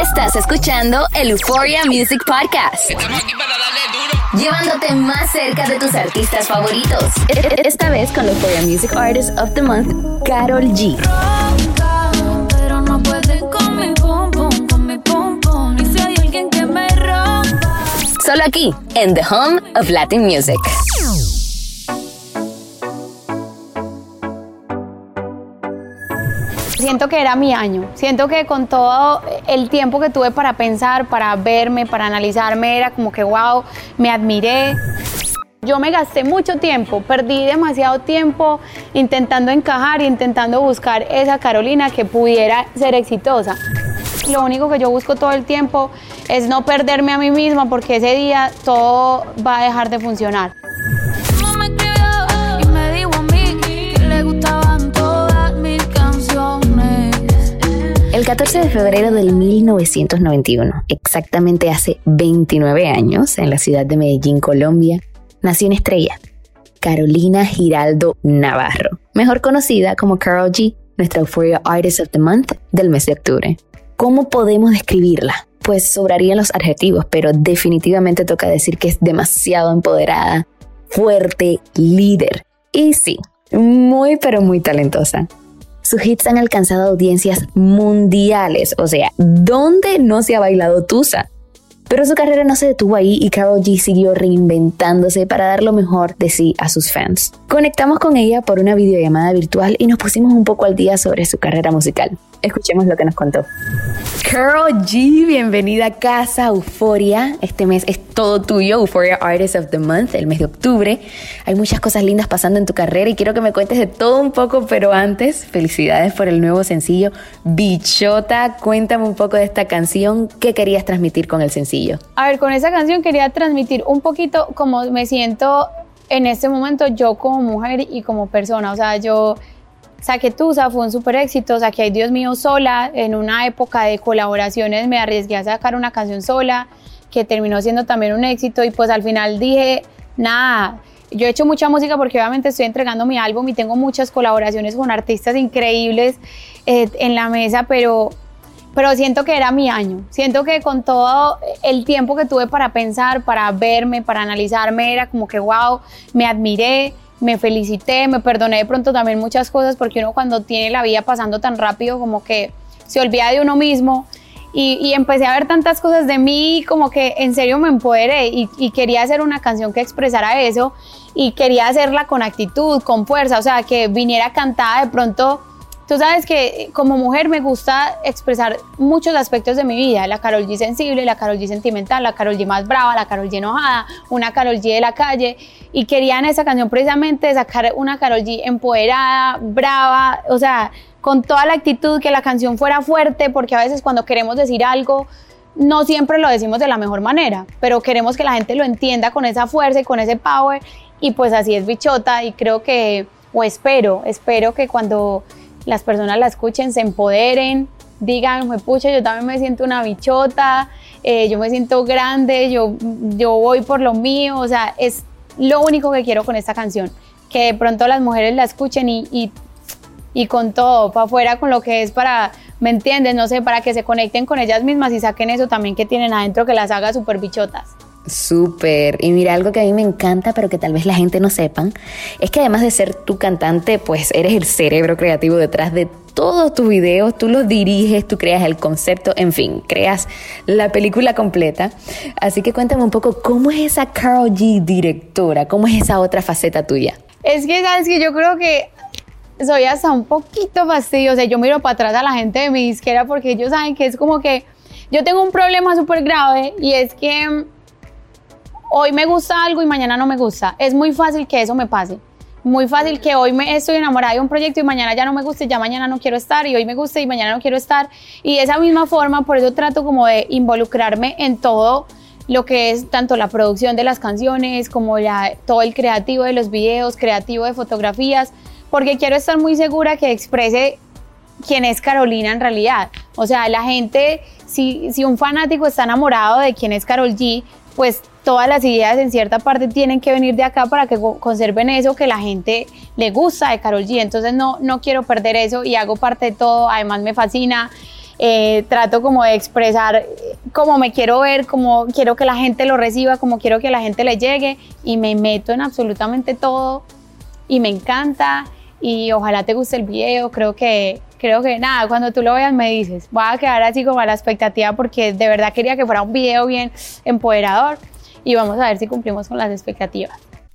Estás escuchando el Euphoria Music Podcast. Llevándote más cerca de tus artistas favoritos. Esta vez con la Euphoria Music Artist of the Month, Carol G. Pero no pueden con mi pum pum, con mi pum pum. Y si hay alguien que me rompa. Solo aquí, en The Home of Latin Music. Siento que era mi año. Siento que con todo el tiempo que tuve para pensar, para verme, para analizarme, era como que, wow, me admiré. Yo me gasté mucho tiempo, perdí demasiado tiempo intentando encajar, intentando buscar esa Carolina que pudiera ser exitosa. Lo único que yo busco todo el tiempo es no perderme a mí misma porque ese día todo va a dejar de funcionar. El 14 de febrero del 1991, exactamente hace 29 años, en la ciudad de Medellín, Colombia, nació una estrella, Carolina Giraldo Navarro, mejor conocida como Carol G, nuestra Euphoria Artist of the Month del mes de octubre. ¿Cómo podemos describirla? Pues sobrarían los adjetivos, pero definitivamente toca decir que es demasiado empoderada, fuerte, líder y sí, muy pero muy talentosa. Sus hits han alcanzado audiencias mundiales, o sea, ¿dónde no se ha bailado Tusa? Pero su carrera no se detuvo ahí y Carol G siguió reinventándose para dar lo mejor de sí a sus fans. Conectamos con ella por una videollamada virtual y nos pusimos un poco al día sobre su carrera musical. Escuchemos lo que nos contó. Carol G, bienvenida a Casa Euforia. Este mes es todo tuyo, Euphoria Artist of the Month, el mes de octubre. Hay muchas cosas lindas pasando en tu carrera y quiero que me cuentes de todo un poco, pero antes, felicidades por el nuevo sencillo Bichota. Cuéntame un poco de esta canción, ¿qué querías transmitir con el sencillo? A ver, con esa canción quería transmitir un poquito cómo me siento en este momento yo como mujer y como persona. O sea, yo saqué Tusa, fue un súper éxito, saqué Ay Dios mío sola, en una época de colaboraciones me arriesgué a sacar una canción sola, que terminó siendo también un éxito. Y pues al final dije, nada, yo he hecho mucha música porque obviamente estoy entregando mi álbum y tengo muchas colaboraciones con artistas increíbles eh, en la mesa, pero pero siento que era mi año. Siento que con todo el tiempo que tuve para pensar, para verme, para analizarme, era como que, wow, me admiré, me felicité, me perdoné de pronto también muchas cosas, porque uno cuando tiene la vida pasando tan rápido, como que se olvida de uno mismo. Y, y empecé a ver tantas cosas de mí, como que en serio me empoderé y, y quería hacer una canción que expresara eso y quería hacerla con actitud, con fuerza, o sea, que viniera cantada de pronto Tú sabes que como mujer me gusta expresar muchos aspectos de mi vida, la Carol G sensible, la Carol G sentimental, la Carol G más brava, la Carol G enojada, una Carol G de la calle. Y quería en esa canción precisamente sacar una Carol G empoderada, brava, o sea, con toda la actitud, que la canción fuera fuerte, porque a veces cuando queremos decir algo no siempre lo decimos de la mejor manera, pero queremos que la gente lo entienda con esa fuerza y con ese power. Y pues así es bichota y creo que, o espero, espero que cuando las personas la escuchen, se empoderen, digan, pucha, yo también me siento una bichota, eh, yo me siento grande, yo, yo voy por lo mío, o sea, es lo único que quiero con esta canción, que de pronto las mujeres la escuchen y, y, y con todo, para afuera, con lo que es para, ¿me entiendes? No sé, para que se conecten con ellas mismas y saquen eso también que tienen adentro, que las haga súper bichotas. Súper. Y mira, algo que a mí me encanta, pero que tal vez la gente no sepan, es que además de ser tu cantante, pues eres el cerebro creativo detrás de todos tus videos, tú los diriges, tú creas el concepto, en fin, creas la película completa. Así que cuéntame un poco cómo es esa Carol G directora, cómo es esa otra faceta tuya. Es que, ¿sabes que Yo creo que soy hasta un poquito fastidiosa. Yo miro para atrás a la gente de mi disquera porque ellos saben que es como que yo tengo un problema súper grave y es que hoy me gusta algo y mañana no me gusta. Es muy fácil que eso me pase. muy fácil que hoy me estoy enamorada de un proyecto y mañana ya no me gusta y ya mañana no quiero estar y hoy me gusta y mañana no quiero estar. Y de esa misma forma, por eso trato como de involucrarme en todo lo que es tanto la producción de las canciones como todo el creativo de los videos, creativo de fotografías, porque quiero estar muy segura que exprese quién es Carolina en realidad. O sea, la gente, si, si un fanático está enamorado de quién es Carol G, pues todas las ideas en cierta parte tienen que venir de acá para que conserven eso que la gente le gusta de Carol G. Entonces no, no quiero perder eso y hago parte de todo. Además me fascina. Eh, trato como de expresar cómo me quiero ver, cómo quiero que la gente lo reciba, cómo quiero que la gente le llegue y me meto en absolutamente todo y me encanta y ojalá te guste el video, creo que creo que nada, cuando tú lo veas me dices, voy a quedar así como a la expectativa porque de verdad quería que fuera un video bien empoderador y vamos a ver si cumplimos con las expectativas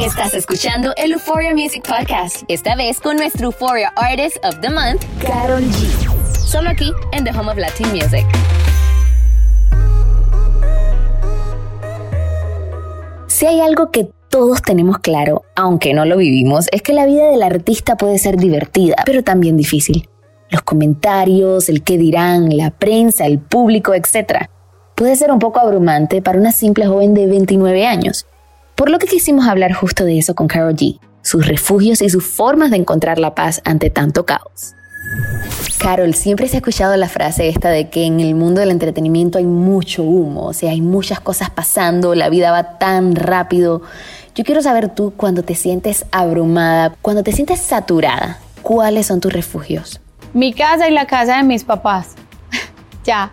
Estás escuchando el Euphoria Music Podcast. Esta vez con nuestro Euphoria Artist of the Month, Carol G. Solo aquí en The Home of Latin Music. Si hay algo que todos tenemos claro, aunque no lo vivimos, es que la vida del artista puede ser divertida, pero también difícil. Los comentarios, el qué dirán, la prensa, el público, etc. Puede ser un poco abrumante para una simple joven de 29 años. Por lo que quisimos hablar justo de eso con Carol G, sus refugios y sus formas de encontrar la paz ante tanto caos. Carol, siempre se ha escuchado la frase esta de que en el mundo del entretenimiento hay mucho humo, o sea, hay muchas cosas pasando, la vida va tan rápido. Yo quiero saber tú cuando te sientes abrumada, cuando te sientes saturada, ¿cuáles son tus refugios? Mi casa y la casa de mis papás. ya.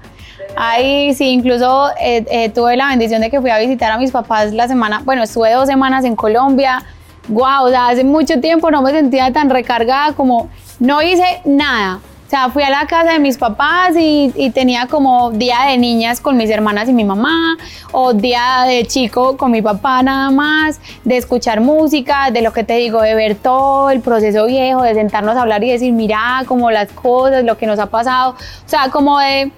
Ahí sí, incluso eh, eh, tuve la bendición de que fui a visitar a mis papás la semana, bueno, estuve dos semanas en Colombia. Wow, o sea, hace mucho tiempo no me sentía tan recargada como no hice nada. O sea, fui a la casa de mis papás y, y, tenía como día de niñas con mis hermanas y mi mamá, o día de chico con mi papá nada más, de escuchar música, de lo que te digo, de ver todo el proceso viejo, de sentarnos a hablar y decir, mira, como las cosas, lo que nos ha pasado. O sea, como de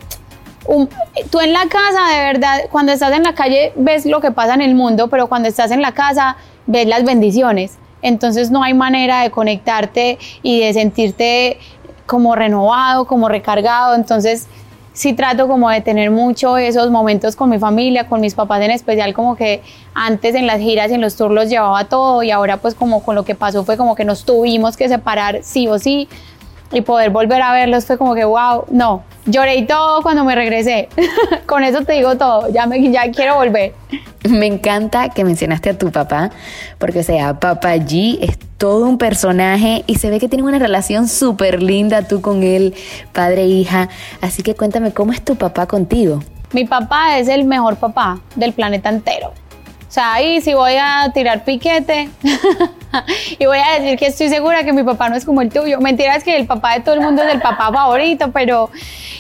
tú en la casa, de verdad, cuando estás en la calle ves lo que pasa en el mundo, pero cuando estás en la casa ves las bendiciones. Entonces no hay manera de conectarte y de sentirte como renovado, como recargado. Entonces sí trato como de tener mucho esos momentos con mi familia, con mis papás en especial, como que antes en las giras y en los tours los llevaba todo y ahora pues como con lo que pasó fue como que nos tuvimos que separar sí o sí y poder volver a verlos fue como que wow, no, lloré y todo cuando me regresé. Con eso te digo todo, ya, me, ya quiero volver. Me encanta que mencionaste a tu papá, porque o sea, Papá G es todo un personaje y se ve que tienes una relación súper linda tú con él, padre e hija. Así que cuéntame, ¿cómo es tu papá contigo? Mi papá es el mejor papá del planeta entero. O sea, ahí sí voy a tirar piquete y voy a decir que estoy segura que mi papá no es como el tuyo. Mentira es que el papá de todo el mundo es el papá favorito, pero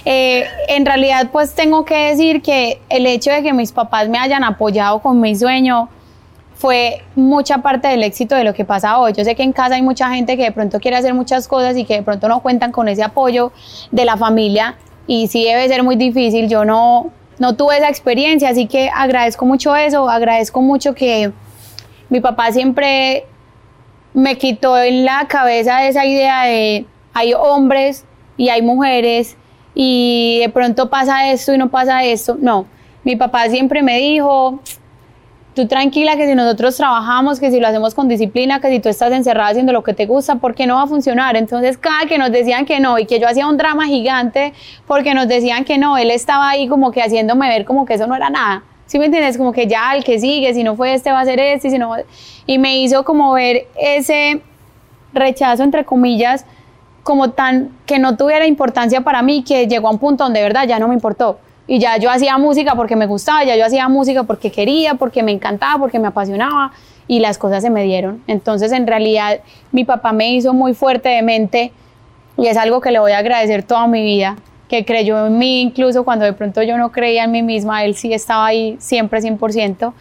eh, en realidad pues tengo que decir que el hecho de que mis papás me hayan apoyado con mi sueño fue mucha parte del éxito de lo que pasa hoy. Yo sé que en casa hay mucha gente que de pronto quiere hacer muchas cosas y que de pronto no cuentan con ese apoyo de la familia y sí debe ser muy difícil. Yo no, no tuve esa experiencia, así que agradezco mucho eso, agradezco mucho que mi papá siempre me quitó en la cabeza esa idea de hay hombres y hay mujeres y de pronto pasa esto y no pasa esto. No, mi papá siempre me dijo, tú tranquila que si nosotros trabajamos, que si lo hacemos con disciplina, que si tú estás encerrada haciendo lo que te gusta, ¿por qué no va a funcionar? Entonces, cada que nos decían que no y que yo hacía un drama gigante porque nos decían que no, él estaba ahí como que haciéndome ver como que eso no era nada. ¿Sí me entiendes? Como que ya el que sigue, si no fue este va a ser este, y me hizo como ver ese rechazo entre comillas como tan que no tuviera importancia para mí que llegó a un punto donde de verdad ya no me importó y ya yo hacía música porque me gustaba, ya yo hacía música porque quería, porque me encantaba, porque me apasionaba y las cosas se me dieron. Entonces, en realidad, mi papá me hizo muy fuerte de mente y es algo que le voy a agradecer toda mi vida, que creyó en mí, incluso cuando de pronto yo no creía en mí misma, él sí estaba ahí siempre 100%.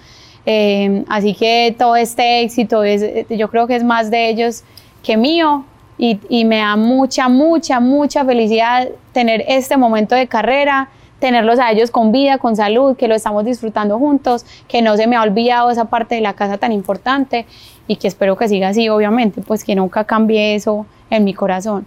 Eh, así que todo este éxito, es, yo creo que es más de ellos que mío y, y me da mucha, mucha, mucha felicidad tener este momento de carrera, tenerlos a ellos con vida, con salud, que lo estamos disfrutando juntos, que no se me ha olvidado esa parte de la casa tan importante y que espero que siga así, obviamente, pues que nunca cambie eso en mi corazón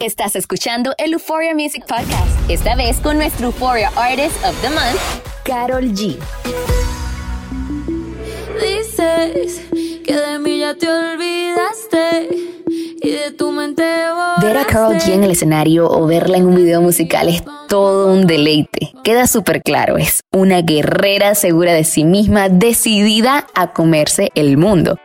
Estás escuchando el Euphoria Music Podcast, esta vez con nuestro Euphoria Artist of the Month, Carol G. Dices que de mí ya te olvidaste y de tu mente Ver a Carol G en el escenario o verla en un video musical es todo un deleite. Queda súper claro, es una guerrera segura de sí misma, decidida a comerse el mundo.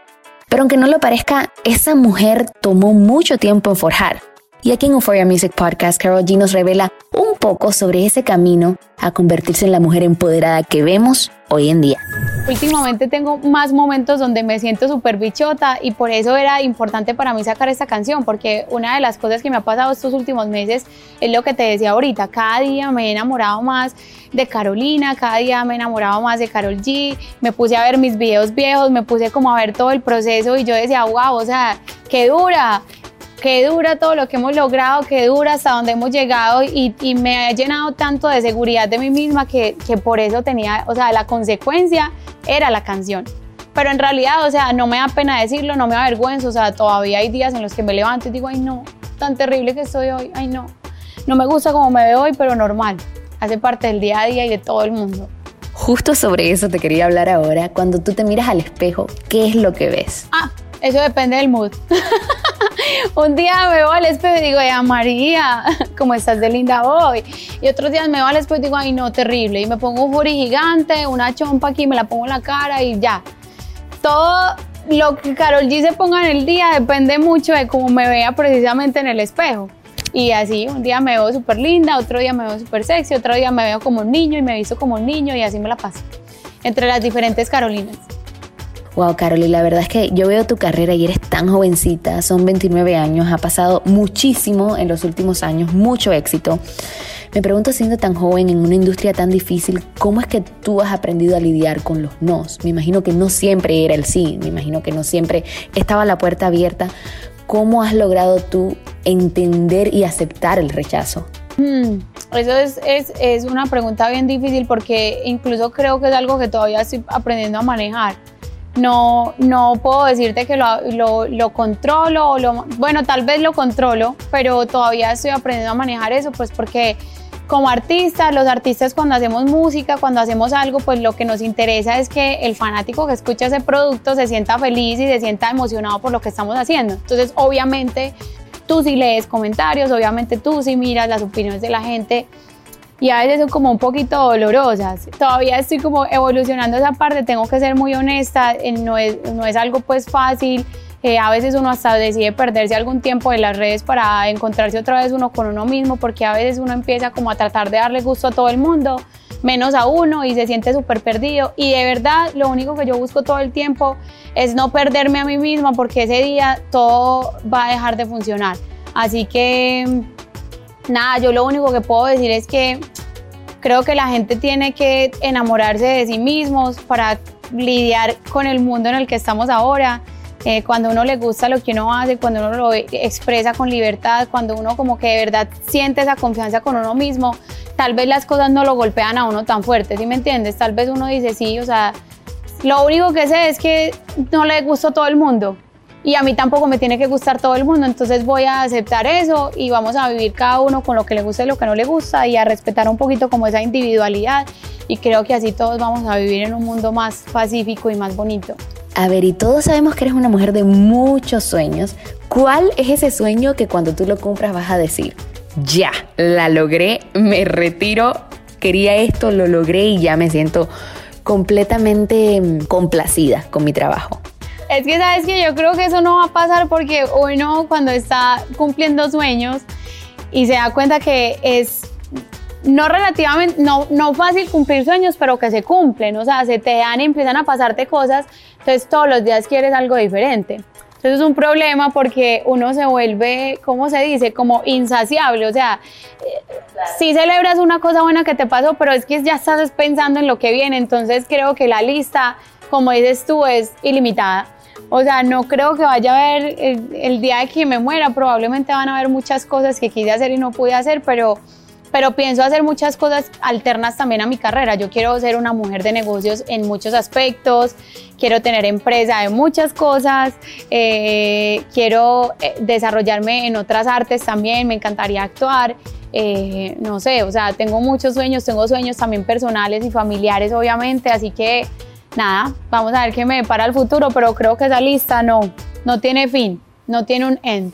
Pero aunque no lo parezca, esa mujer tomó mucho tiempo en forjar. Y aquí en Euphoria Music Podcast, Carol G nos revela un poco sobre ese camino a convertirse en la mujer empoderada que vemos hoy en día. Últimamente tengo más momentos donde me siento súper bichota y por eso era importante para mí sacar esta canción, porque una de las cosas que me ha pasado estos últimos meses es lo que te decía ahorita, cada día me he enamorado más de Carolina, cada día me he enamorado más de Carol G, me puse a ver mis videos viejos, me puse como a ver todo el proceso y yo decía, wow, o sea, qué dura, qué dura todo lo que hemos logrado, qué dura hasta donde hemos llegado y, me ha llenado tanto de seguridad de mí misma que, que, por eso tenía, o sea, la consecuencia era la canción. Pero en realidad, o sea, no me da pena decirlo, no me da vergüenza, o sea, todavía hay días en los que me levanto y digo, ay no, tan terrible que estoy hoy, ay no, no me gusta como me veo hoy, pero normal, hace parte del día a día y de todo el mundo. Justo sobre eso te quería hablar ahora. Cuando tú te miras al espejo, ¿qué es lo que ves? Ah, eso depende del mood. un día me veo al espejo y digo, ay, María, ¿cómo estás de linda hoy? Y otros días me veo al espejo y digo, ay, no, terrible. Y me pongo un furi gigante, una chompa aquí, me la pongo en la cara y ya. Todo lo que Carol G se ponga en el día depende mucho de cómo me vea precisamente en el espejo. Y así, un día me veo súper linda, otro día me veo súper sexy, otro día me veo como un niño y me visto como un niño y así me la paso. Entre las diferentes Carolinas. Wow, Carol, y la verdad es que yo veo tu carrera y eres tan jovencita, son 29 años, ha pasado muchísimo en los últimos años, mucho éxito. Me pregunto, siendo tan joven en una industria tan difícil, ¿cómo es que tú has aprendido a lidiar con los nos? Me imagino que no siempre era el sí, me imagino que no siempre estaba la puerta abierta. ¿Cómo has logrado tú entender y aceptar el rechazo? Hmm, eso es, es, es una pregunta bien difícil porque incluso creo que es algo que todavía estoy aprendiendo a manejar no, no puedo decirte que lo, lo, controlo, lo, bueno, tal vez lo controlo, pero todavía estoy aprendiendo a manejar eso, pues porque como artistas, los artistas cuando hacemos música, cuando hacemos algo, pues lo que nos interesa es que el fanático que escucha ese producto se sienta feliz y se sienta emocionado por lo que estamos haciendo. Entonces, obviamente, tú sí lees comentarios, obviamente tú sí miras las opiniones de la gente, y a veces son como un poquito dolorosas. Todavía estoy como evolucionando esa parte, tengo que ser muy honesta, eh, no es, no es algo pues fácil. Eh, a veces uno hasta decide perderse algún tiempo en las redes para encontrarse otra vez uno con uno mismo, porque a veces uno empieza como a tratar de darle gusto a todo el mundo, menos a uno y se siente súper perdido. Y de verdad, lo único que yo busco todo el tiempo es no perderme a mí misma, porque ese día todo va a dejar de funcionar. Así que nada, yo lo único que puedo decir es que creo que la gente tiene que enamorarse de sí mismos para lidiar con el mundo en el que estamos ahora. Eh, cuando uno le gusta lo que uno hace, cuando uno lo expresa con libertad, cuando uno como que de verdad siente esa confianza con uno mismo, tal vez las cosas no lo golpean a uno tan fuerte, ¿sí me entiendes? Tal vez uno dice, sí, o sea, lo único que sé es que no le gusta a todo el mundo, y a mí tampoco me tiene que gustar todo el mundo, entonces voy a aceptar eso y vamos a vivir cada uno con lo que le gusta y lo que no le gusta y a respetar un poquito como esa individualidad y creo que así todos vamos a vivir en un mundo más pacífico y más bonito. A ver, y todos sabemos que eres una mujer de muchos sueños. ¿Cuál es ese sueño que cuando tú lo cumplas vas a decir, ya, la logré, me retiro, quería esto, lo logré y ya me siento completamente mm, complacida con mi trabajo? Es que sabes que yo creo que eso no va a pasar porque uno cuando está cumpliendo sueños y se da cuenta que es no relativamente, no, no fácil cumplir sueños, pero que se cumplen, o sea, se te dan y empiezan a pasarte cosas, entonces todos los días quieres algo diferente. Entonces es un problema porque uno se vuelve, ¿cómo se dice? Como insaciable. O sea, si celebras una cosa buena que te pasó, pero es que ya estás pensando en lo que viene. Entonces creo que la lista, como dices tú, es ilimitada. O sea, no creo que vaya a haber el, el día de que me muera. Probablemente van a haber muchas cosas que quise hacer y no pude hacer, pero pero pienso hacer muchas cosas alternas también a mi carrera. Yo quiero ser una mujer de negocios en muchos aspectos, quiero tener empresa de muchas cosas, eh, quiero eh, desarrollarme en otras artes también, me encantaría actuar. Eh, no sé, o sea, tengo muchos sueños, tengo sueños también personales y familiares, obviamente, así que nada, vamos a ver qué me depara el futuro, pero creo que esa lista no, no tiene fin, no tiene un end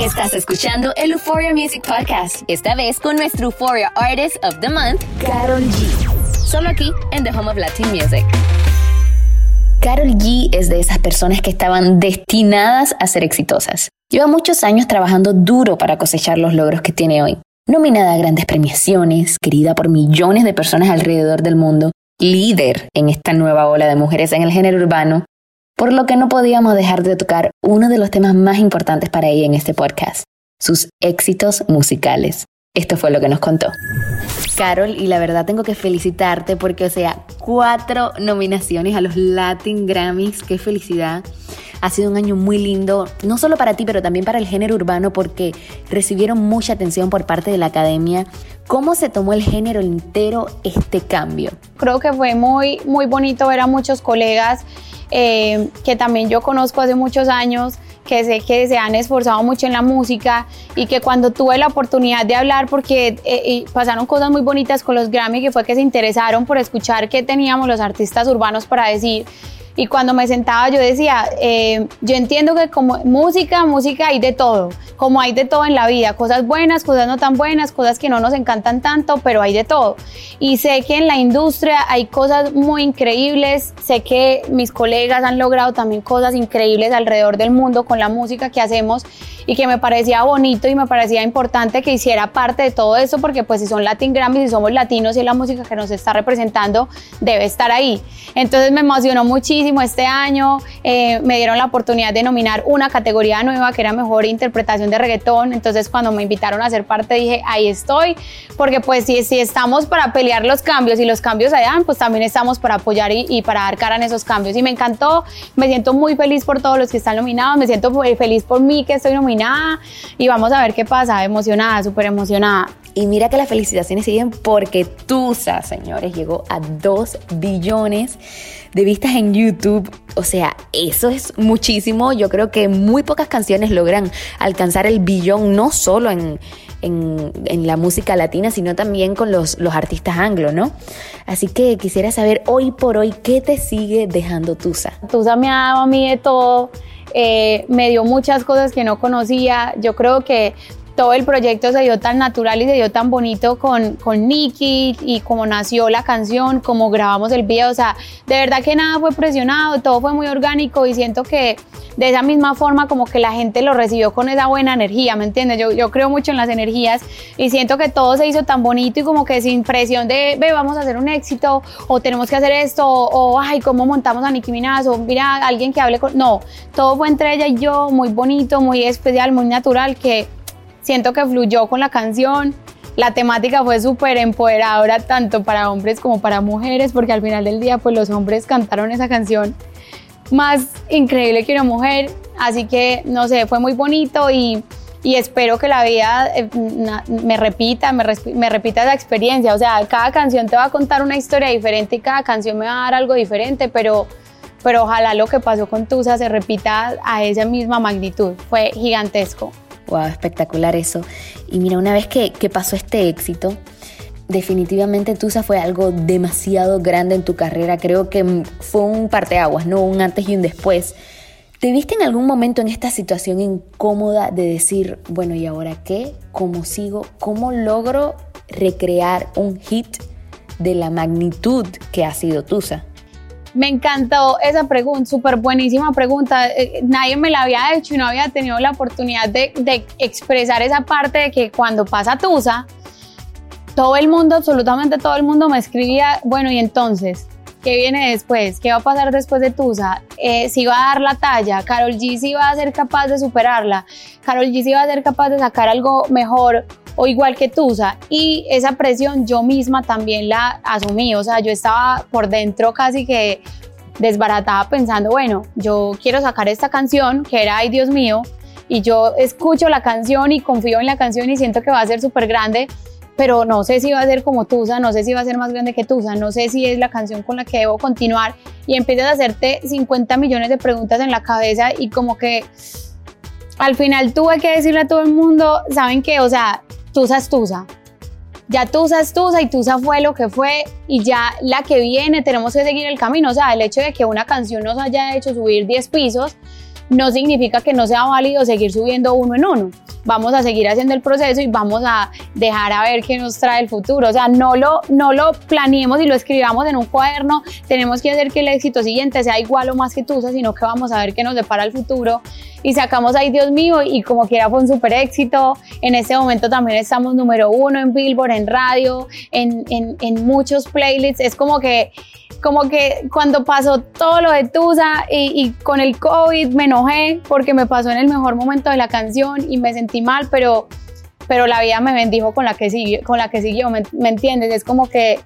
Estás escuchando el Euphoria Music Podcast. Esta vez con nuestro Euphoria Artist of the Month, Carol G. Solo aquí en The Home of Latin Music. Carol G es de esas personas que estaban destinadas a ser exitosas. Lleva muchos años trabajando duro para cosechar los logros que tiene hoy. Nominada a grandes premiaciones, querida por millones de personas alrededor del mundo, líder en esta nueva ola de mujeres en el género urbano, por lo que no podíamos dejar de tocar uno de los temas más importantes para ella en este podcast, sus éxitos musicales. Esto fue lo que nos contó. Carol, y la verdad tengo que felicitarte porque, o sea, cuatro nominaciones a los Latin Grammys, qué felicidad. Ha sido un año muy lindo, no solo para ti, pero también para el género urbano, porque recibieron mucha atención por parte de la academia. ¿Cómo se tomó el género entero este cambio? Creo que fue muy, muy bonito ver a muchos colegas eh, que también yo conozco hace muchos años, que sé que se han esforzado mucho en la música y que cuando tuve la oportunidad de hablar, porque eh, pasaron cosas muy bonitas con los Grammy, que fue que se interesaron por escuchar qué teníamos los artistas urbanos para decir y cuando me sentaba yo decía, eh, yo entiendo que como música, música hay de todo, como hay de todo en la vida, cosas buenas, cosas no tan buenas, cosas que no nos encantan tanto, pero hay de todo. Y sé que en la industria hay cosas muy increíbles, sé que mis colegas han logrado también cosas increíbles alrededor del mundo con la música que hacemos y que me parecía bonito y me parecía importante que hiciera parte de todo eso porque pues si son Latin Grammys y somos latinos y la música que nos está representando debe estar ahí. Entonces me emocionó muchísimo este año, eh, me dieron la oportunidad de nominar una categoría nueva que era mejor interpretación de reggaetón, entonces cuando me invitaron a ser parte dije ahí estoy, porque pues si, si estamos para pelear los cambios y los cambios allá, pues también estamos para apoyar y, y para dar cara en esos cambios y me encantó, me siento muy feliz por todos los que están nominados, me siento feliz por mí que estoy nominada y vamos a ver qué pasa, emocionada, súper emocionada. Y mira que las felicitaciones siguen porque Tusa, señores, llegó a 2 billones de vistas en YouTube. O sea, eso es muchísimo. Yo creo que muy pocas canciones logran alcanzar el billón, no solo en, en, la música latina, sino también con los, los artistas anglo, ¿no? Así que quisiera saber hoy por hoy qué te sigue dejando Tusa. Tusa me ha dado a mí de todo eh, me dio muchas cosas que no conocía. Yo creo que todo el proyecto se dio tan natural y se dio tan bonito con, con Nicky y como nació la canción, como grabamos el video, o sea, de verdad que nada fue presionado, todo fue muy orgánico y siento que de esa misma forma como que la gente lo recibió con esa buena energía, ¿me entiendes? Yo, yo creo mucho en las energías y siento que todo se hizo tan bonito y como que sin presión de, ve, vamos a hacer un éxito o tenemos que hacer esto o, ay, ¿cómo montamos a Nicki Minaj? O mira, alguien que hable con... No, todo fue entre ella y yo, muy bonito, muy especial, muy natural, que siento que fluyó con la canción. La temática fue súper empoderadora tanto para hombres como para mujeres, porque al final del día pues los hombres cantaron esa canción más increíble que una mujer. Así que, no sé, fue muy bonito y, y espero que la vida eh, me repita, me, me, repita esa experiencia. O sea, cada canción te va a contar una historia diferente y cada canción me va a dar algo diferente, pero, pero ojalá lo que pasó con Tusa se repita a esa misma magnitud. Fue gigantesco. Wow, espectacular eso. Y mira, una vez que, que pasó este éxito, definitivamente Tusa fue algo demasiado grande en tu carrera. Creo que fue un parteaguas, ¿no? Un antes y un después. ¿Te viste en algún momento en esta situación incómoda de decir, bueno, ¿y ahora qué? ¿Cómo sigo? ¿Cómo logro recrear un hit de la magnitud que ha sido Tusa? Me encantó esa pregunta, súper buenísima pregunta. Eh, nadie me la había hecho y no había tenido la oportunidad de, de expresar esa parte de que cuando pasa Tusa, todo el mundo, absolutamente todo el mundo me escribía, bueno, y entonces, ¿qué viene después? ¿Qué va a pasar después de Tusa? Eh, si va a dar la talla, Carol G si va a ser capaz de superarla, Carol G si va a ser capaz de sacar algo mejor o igual que Tusa. Y esa presión yo misma también la asumí, o sea, yo estaba por dentro casi que desbaratada pensando, bueno, yo quiero sacar esta canción que era Ay Dios mío, y yo escucho la canción y confío en la canción y siento que va a ser súper grande pero no sé si va a ser como Tusa, no sé si va a ser más grande que Tusa, no sé si es la canción con la que debo continuar y empiezas a hacerte 50 millones de preguntas en la cabeza y como que al final tuve que decirle a todo el mundo, ¿saben qué? O sea, Tusa es Tusa. Ya Tusa es Tusa y Tusa fue lo que fue y ya la que viene tenemos que seguir el camino. O sea, el hecho de que una canción nos haya hecho subir 10 pisos no significa que no sea válido seguir subiendo uno en uno vamos a seguir haciendo el proceso y vamos a dejar a ver qué nos trae el futuro. O sea, no lo, no lo planeemos y lo escribamos en un cuaderno, tenemos que hacer que el éxito siguiente sea igual o más que tú, sino que vamos a ver qué nos depara el futuro. Y sacamos ahí, Dios mío, y como quiera fue un súper éxito. En este momento también estamos número uno en Billboard, en radio, en, en, en muchos playlists. Es como que como que cuando pasó todo lo de Tusa y, y, con el COVID me enojé porque me pasó en el mejor momento de la canción y me sentí mal, pero, pero la vida me bendijo con la que siguió, con la que siguió ¿me, ¿me entiendes? Es como que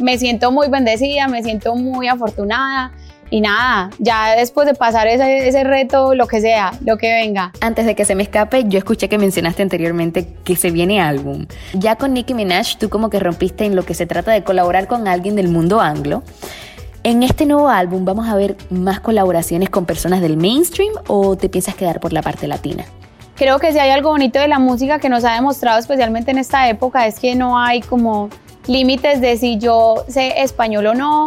me siento muy bendecida, me siento muy afortunada y nada, ya después de pasar ese, ese, reto, lo que sea, lo que venga. Antes de que se me escape, yo escuché que mencionaste anteriormente que se viene álbum. Ya con Nicki Minaj, tú como que rompiste en lo que se trata de colaborar con alguien del mundo anglo. En este nuevo álbum vamos a ver más colaboraciones con personas del mainstream o te piensas quedar por la parte latina? Creo que si hay algo bonito de la música que nos ha demostrado especialmente en esta época es que no hay como límites de si yo sé español o no,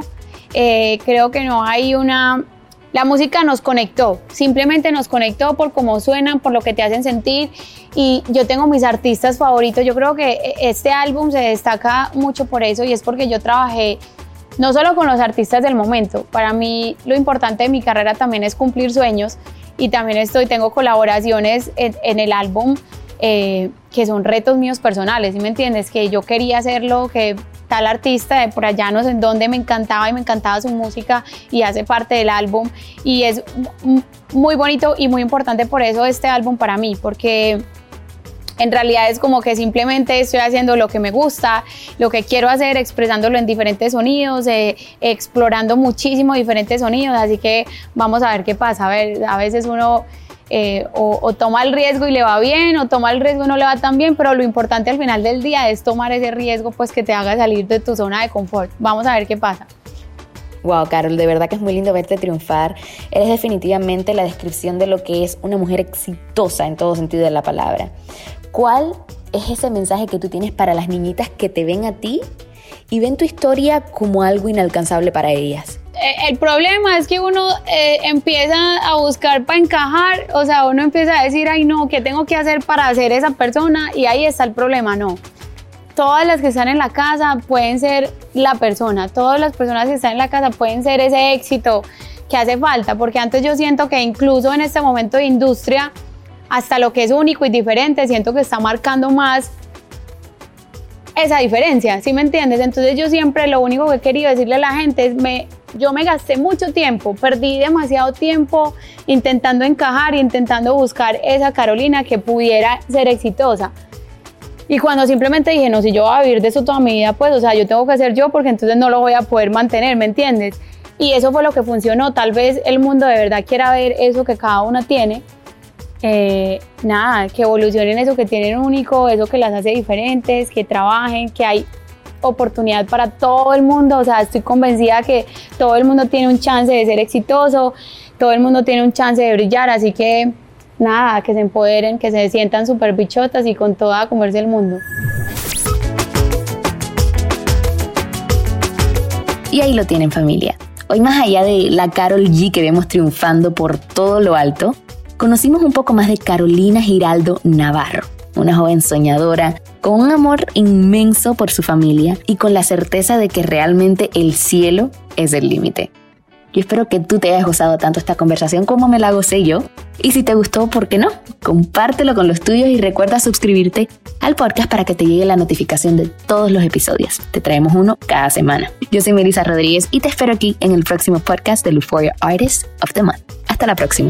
eh, creo que no hay una... La música nos conectó, simplemente nos conectó por cómo suenan, por lo que te hacen sentir. Y yo tengo mis artistas favoritos. Yo creo que este álbum se destaca mucho por eso y es porque yo trabajé no solo con los artistas del momento. Para mí lo importante de mi carrera también es cumplir sueños y también estoy, tengo colaboraciones en, el álbum eh, que son retos míos personales, ¿sí me entiendes? Que yo quería hacerlo, que tal artista de por allá no sé en dónde me encantaba y me encantaba su música y hace parte del álbum y es muy bonito y muy importante por eso este álbum para mí porque en realidad es como que simplemente estoy haciendo lo que me gusta, lo que quiero hacer, expresándolo en diferentes sonidos, eh, explorando muchísimo diferentes sonidos, así que vamos a ver qué pasa. A ver, a veces uno eh, o, toma el riesgo y le va bien, o toma el riesgo y no le va tan bien, pero lo importante al final del día es tomar ese riesgo pues que te haga salir de tu zona de confort. Vamos a ver qué pasa. Wow, Carol, de verdad que es muy lindo verte triunfar. Eres definitivamente la descripción de lo que es una mujer exitosa en todo sentido de la palabra. ¿Cuál es ese mensaje que tú tienes para las niñitas que te ven a ti y ven tu historia como algo inalcanzable para ellas? Eh, el problema es que uno eh, empieza a buscar para encajar, o sea, uno empieza a decir, ay no, ¿qué tengo que hacer para ser esa persona? Y ahí está el problema, no. Todas las que están en la casa pueden ser la persona, todas las personas que están en la casa pueden ser ese éxito que hace falta, porque antes yo siento que incluso en este momento de industria, hasta lo que es único y diferente, siento que está marcando más esa diferencia, ¿sí me entiendes? Entonces yo siempre lo único que he querido decirle a la gente es, me, yo me gasté mucho tiempo, perdí demasiado tiempo intentando encajar intentando buscar esa Carolina que pudiera ser exitosa. Y cuando simplemente dije, no, si yo voy a vivir de eso toda mi vida, pues, o sea, yo tengo que ser yo porque entonces no lo voy a poder mantener, ¿me entiendes? Y eso fue lo que funcionó. Tal vez el mundo de verdad quiera ver eso que cada una tiene. Eh, nada, que evolucionen eso que tienen único, eso que las hace diferentes, que trabajen, que hay oportunidad para todo el mundo. O sea, estoy convencida que todo el mundo tiene un chance de ser exitoso, todo el mundo tiene un chance de brillar. Así que nada, que se empoderen, que se sientan súper bichotas y con toda a comerse el mundo. Y ahí lo tienen familia. Hoy más allá de la Carol G que vemos triunfando por todo lo alto, conocimos un poco más de Carolina Giraldo Navarro, una joven soñadora con un amor inmenso por su familia y con la certeza de que realmente el cielo es el límite. Yo espero que tú te hayas gozado tanto esta conversación como me la gocé yo. Y si te gustó, ¿por qué no? Compártelo con los tuyos y recuerda suscribirte al podcast para que te llegue la notificación de todos los episodios. Te traemos uno cada semana. Yo soy Melissa Rodríguez y te espero aquí en el próximo podcast de Euphoria Artist of the Month. Hasta la próxima.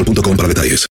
boostmobile.com para detalles.